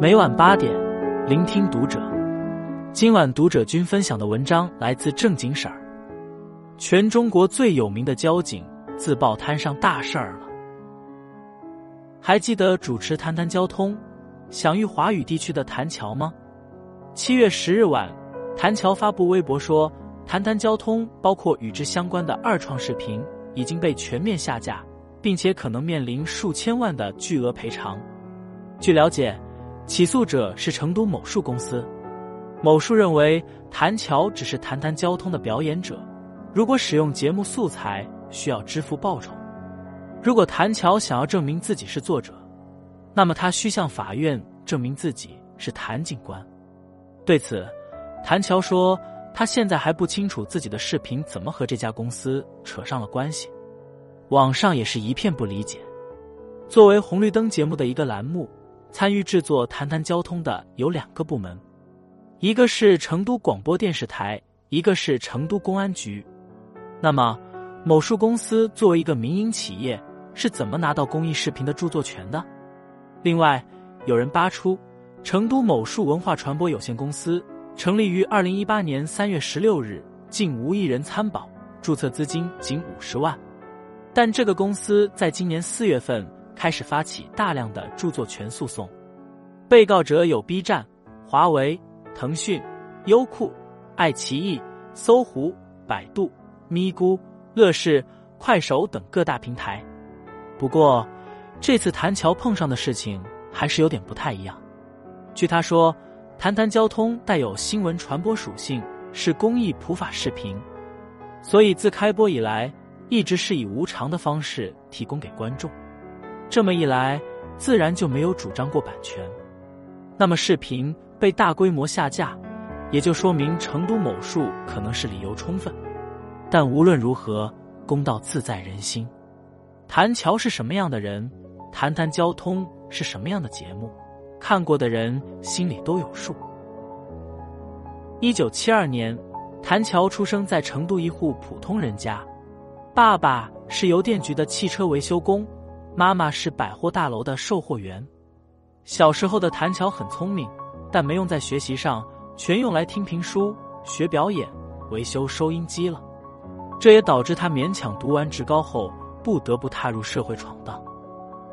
每晚八点，聆听读者。今晚读者君分享的文章来自正经婶儿。全中国最有名的交警自曝摊上大事儿了。还记得主持《谈谈交通》，享誉华语地区的谭乔吗？七月十日晚，谭乔发布微博说，《谈谈交通》包括与之相关的二创视频已经被全面下架，并且可能面临数千万的巨额赔偿。据了解，起诉者是成都某树公司。某树认为，谭乔只是《谈谈交通》的表演者，如果使用节目素材，需要支付报酬。如果谭乔想要证明自己是作者，那么他需向法院证明自己是谭警官。对此，谭乔说，他现在还不清楚自己的视频怎么和这家公司扯上了关系。网上也是一片不理解。作为红绿灯节目的一个栏目，参与制作《谈谈交通》的有两个部门，一个是成都广播电视台，一个是成都公安局。那么，某树公司作为一个民营企业。是怎么拿到公益视频的著作权的？另外，有人扒出，成都某树文化传播有限公司成立于二零一八年三月十六日，竟无一人参保，注册资金仅五十万。但这个公司在今年四月份开始发起大量的著作权诉讼，被告者有 B 站、华为、腾讯、优酷、爱奇艺、搜狐、百度、咪咕、乐视、快手等各大平台。不过，这次谭乔碰上的事情还是有点不太一样。据他说，谈谈交通带有新闻传播属性，是公益普法视频，所以自开播以来一直是以无偿的方式提供给观众。这么一来，自然就没有主张过版权。那么视频被大规模下架，也就说明成都某树可能是理由充分。但无论如何，公道自在人心。谭乔是什么样的人？谈谈交通是什么样的节目？看过的人心里都有数。一九七二年，谭乔出生在成都一户普通人家，爸爸是邮电局的汽车维修工，妈妈是百货大楼的售货员。小时候的谭乔很聪明，但没用在学习上，全用来听评书、学表演、维修收音机了。这也导致他勉强读完职高后。不得不踏入社会闯荡，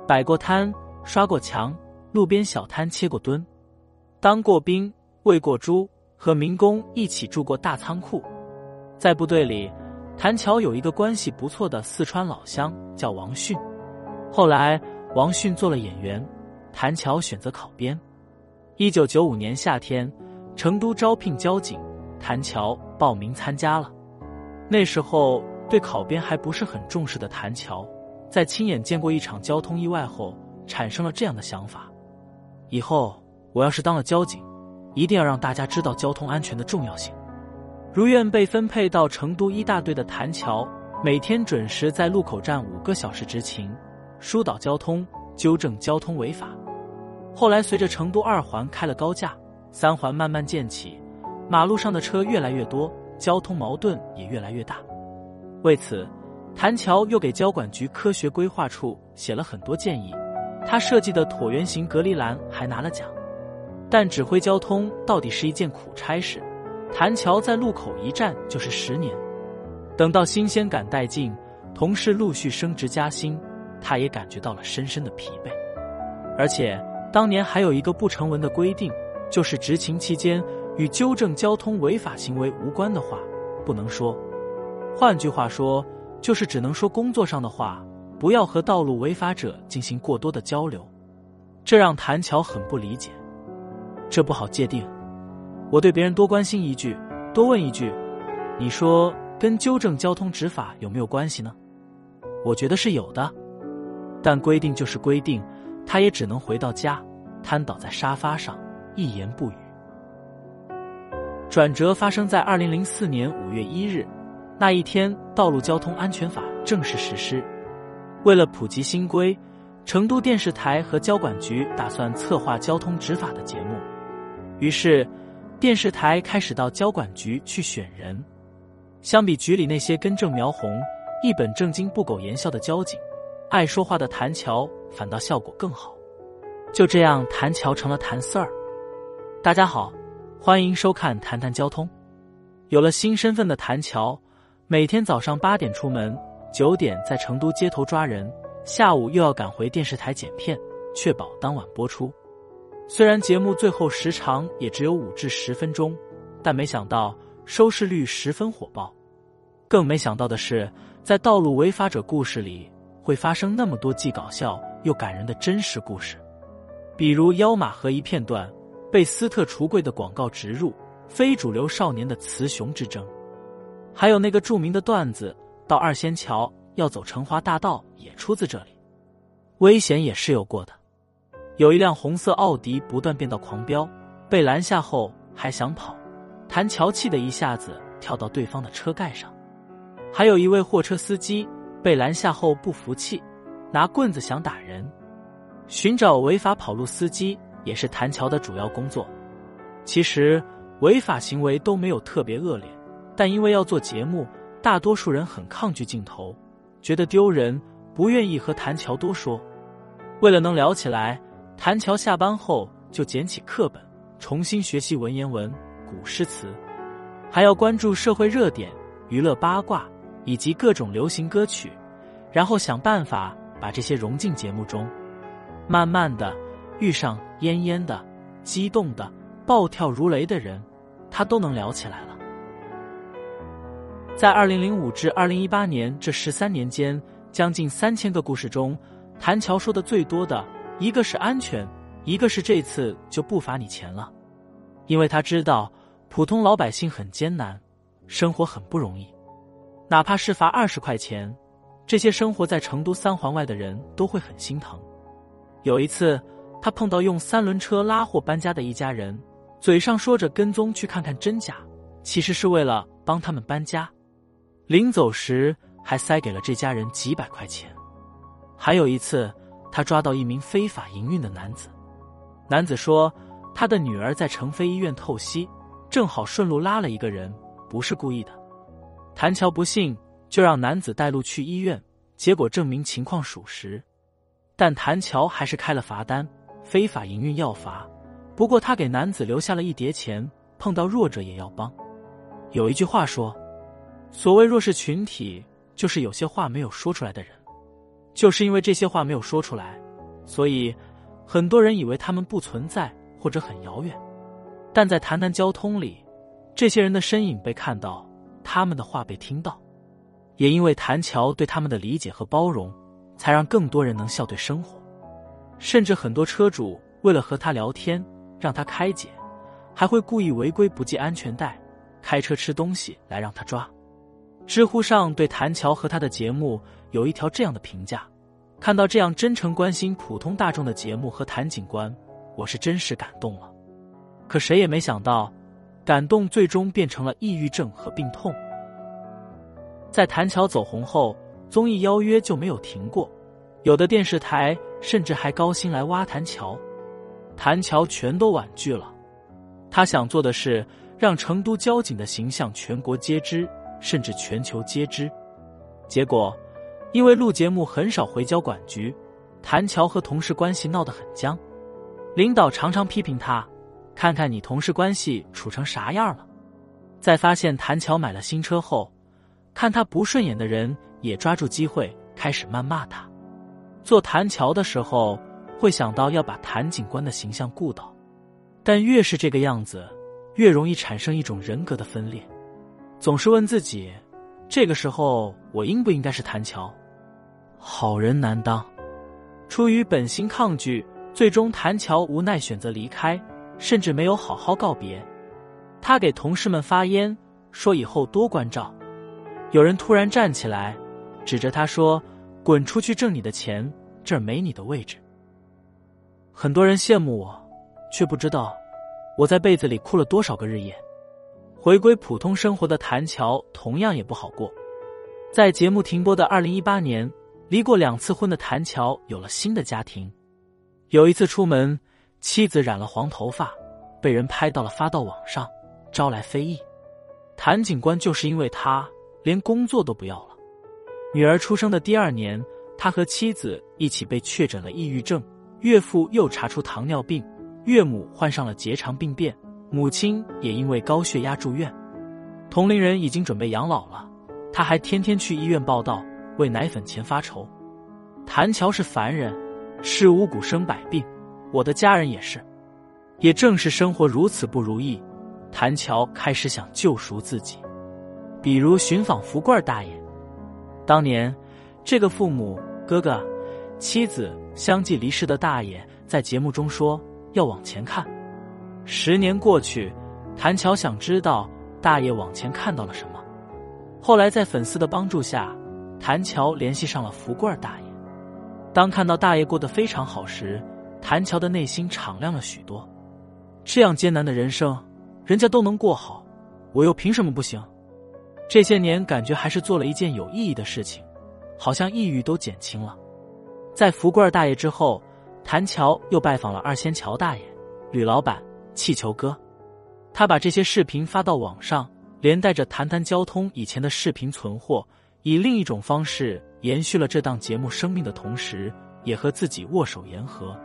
摆过摊，刷过墙，路边小摊切过墩，当过兵，喂过猪，和民工一起住过大仓库。在部队里，谭乔有一个关系不错的四川老乡，叫王迅。后来，王迅做了演员，谭乔选择考编。一九九五年夏天，成都招聘交警，谭乔报名参加了。那时候。对考编还不是很重视的谭乔，在亲眼见过一场交通意外后，产生了这样的想法：以后我要是当了交警，一定要让大家知道交通安全的重要性。如愿被分配到成都一大队的谭乔，每天准时在路口站五个小时执勤，疏导交通，纠正交通违法。后来随着成都二环开了高架，三环慢慢建起，马路上的车越来越多，交通矛盾也越来越大。为此，谭乔又给交管局科学规划处写了很多建议。他设计的椭圆形隔离栏还拿了奖。但指挥交通到底是一件苦差事。谭乔在路口一站就是十年，等到新鲜感殆尽，同事陆续升职加薪，他也感觉到了深深的疲惫。而且当年还有一个不成文的规定，就是执勤期间与纠正交通违法行为无关的话，不能说。换句话说，就是只能说工作上的话，不要和道路违法者进行过多的交流。这让谭乔很不理解。这不好界定。我对别人多关心一句，多问一句，你说跟纠正交通执法有没有关系呢？我觉得是有的。但规定就是规定，他也只能回到家，瘫倒在沙发上，一言不语。转折发生在二零零四年五月一日。那一天，《道路交通安全法》正式实施。为了普及新规，成都电视台和交管局打算策划交通执法的节目。于是，电视台开始到交管局去选人。相比局里那些根正苗红、一本正经、不苟言笑的交警，爱说话的谭乔反倒效果更好。就这样，谭乔成了谭四儿。大家好，欢迎收看《谈谈交通》。有了新身份的谭乔，每天早上八点出门，九点在成都街头抓人，下午又要赶回电视台剪片，确保当晚播出。虽然节目最后时长也只有五至十分钟，但没想到收视率十分火爆。更没想到的是，在道路违法者故事里，会发生那么多既搞笑又感人的真实故事。比如妖马河一片段被斯特橱柜的广告植入，非主流少年的雌雄之争，还有那个著名的段子到二仙桥要走成华大道也出自这里。危险也是有过的，有一辆红色奥迪不断变道狂飙，被拦下后还想跑，谭乔气的一下子跳到对方的车盖上。还有一位货车司机被拦下后不服气，拿棍子想打人。寻找违法跑路司机也是谭乔的主要工作。其实违法行为都没有特别恶劣，但因为要做节目，大多数人很抗拒镜头，觉得丢人，不愿意和谭乔多说。为了能聊起来，谭乔下班后就捡起课本，重新学习文言文、古诗词，还要关注社会热点、娱乐八卦以及各种流行歌曲，然后想办法把这些融进节目中。慢慢的，遇上恹恹的、激动的、暴跳如雷的人，他都能聊起来了。在二零零五至二零一八年这十三年间，将近三千个故事中，谭乔说的最多的一个是安全，一个是这次就不罚你钱了，因为他知道普通老百姓很艰难，生活很不容易，哪怕是罚二十块钱，这些生活在成都三环外的人都会很心疼。有一次，他碰到用三轮车拉货搬家的一家人，嘴上说着跟踪去看看真假，其实是为了帮他们搬家。临走时还塞给了这家人几百块钱。还有一次，他抓到一名非法营运的男子，男子说他的女儿在成飞医院透析，正好顺路拉了一个人，不是故意的。谭乔不信，就让男子带路去医院，结果证明情况属实。但谭乔还是开了罚单，非法营运要罚。不过他给男子留下了一叠钱，碰到弱者也要帮。有一句话说：“所谓弱势群体，就是有些话没有说出来的人。就是因为这些话没有说出来，所以很多人以为他们不存在或者很遥远。但在谈谈交通里，这些人的身影被看到，他们的话被听到，也因为谭乔对他们的理解和包容。”才让更多人能笑对生活，甚至很多车主为了和他聊天，让他开解，还会故意违规不系安全带，开车吃东西来让他抓。知乎上对谭乔和他的节目有一条这样的评价：看到这样真诚关心普通大众的节目和谭警官，我是真是感动了。可谁也没想到，感动最终变成了抑郁症和病痛。在谭乔走红后。综艺邀约就没有停过，有的电视台甚至还高薪来挖谭乔，谭乔全都婉拒了。他想做的是让成都交警的形象全国皆知，甚至全球皆知。结果，因为录节目很少回交管局，谭乔和同事关系闹得很僵，领导常常批评他：“看看你同事关系处成啥样了。”在发现谭乔买了新车后，看他不顺眼的人。也抓住机会开始谩骂他。做谭乔的时候，会想到要把谭警官的形象顾到，但越是这个样子，越容易产生一种人格的分裂。总是问自己：这个时候我应不应该是谭乔？好人难当。出于本心抗拒，最终谭乔无奈选择离开，甚至没有好好告别。他给同事们发烟，说以后多关照。有人突然站起来。指着他说：“滚出去挣你的钱，这儿没你的位置。”很多人羡慕我，却不知道我在被子里哭了多少个日夜。回归普通生活的谭乔同样也不好过。在节目停播的二零一八年，离过两次婚的谭乔有了新的家庭。有一次出门，妻子染了黄头发，被人拍到了发到网上，招来非议。谭警官就是因为他连工作都不要了。女儿出生的第二年，他和妻子一起被确诊了抑郁症，岳父又查出糖尿病，岳母患上了结肠病变，母亲也因为高血压住院。同龄人已经准备养老了，他还天天去医院报道，为奶粉钱发愁。谭乔是凡人，是五谷生百病，我的家人也是。也正是生活如此不如意，谭乔开始想救赎自己，比如寻访福贵大爷。当年，这个父母、哥哥、妻子相继离世的大爷，在节目中说要往前看。十年过去，谭乔想知道大爷往前看到了什么。后来，在粉丝的帮助下，谭乔联系上了福贵大爷。当看到大爷过得非常好时，谭乔的内心敞亮了许多。这样艰难的人生，人家都能过好，我又凭什么不行？这些年感觉还是做了一件有意义的事情，好像抑郁都减轻了。在福贵大爷之后，谭乔又拜访了二仙桥大爷、吕老板、气球哥，他把这些视频发到网上，连带着谈谈交通以前的视频存货，以另一种方式延续了这档节目生命的同时，也和自己握手言和。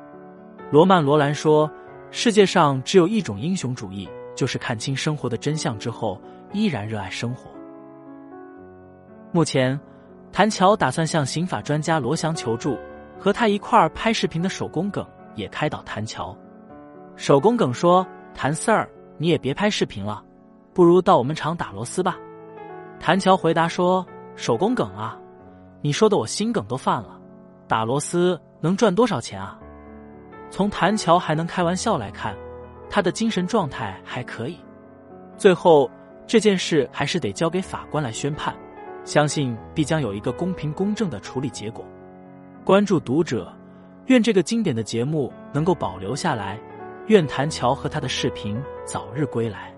罗曼·罗兰说。世界上只有一种英雄主义，就是看清生活的真相之后，依然热爱生活。目前，谭乔打算向刑法专家罗翔求助，和他一块儿拍视频的手工梗也开导谭乔。手工梗说：“谭 Sir，你也别拍视频了，不如到我们厂打螺丝吧。”谭乔回答说：“手工梗啊，你说的我心梗都犯了，打螺丝能赚多少钱啊？”从谭乔还能开玩笑来看，他的精神状态还可以。最后这件事还是得交给法官来宣判，相信必将有一个公平公正的处理结果。关注读者，愿这个经典的节目能够保留下来，愿谭乔和他的视频早日归来。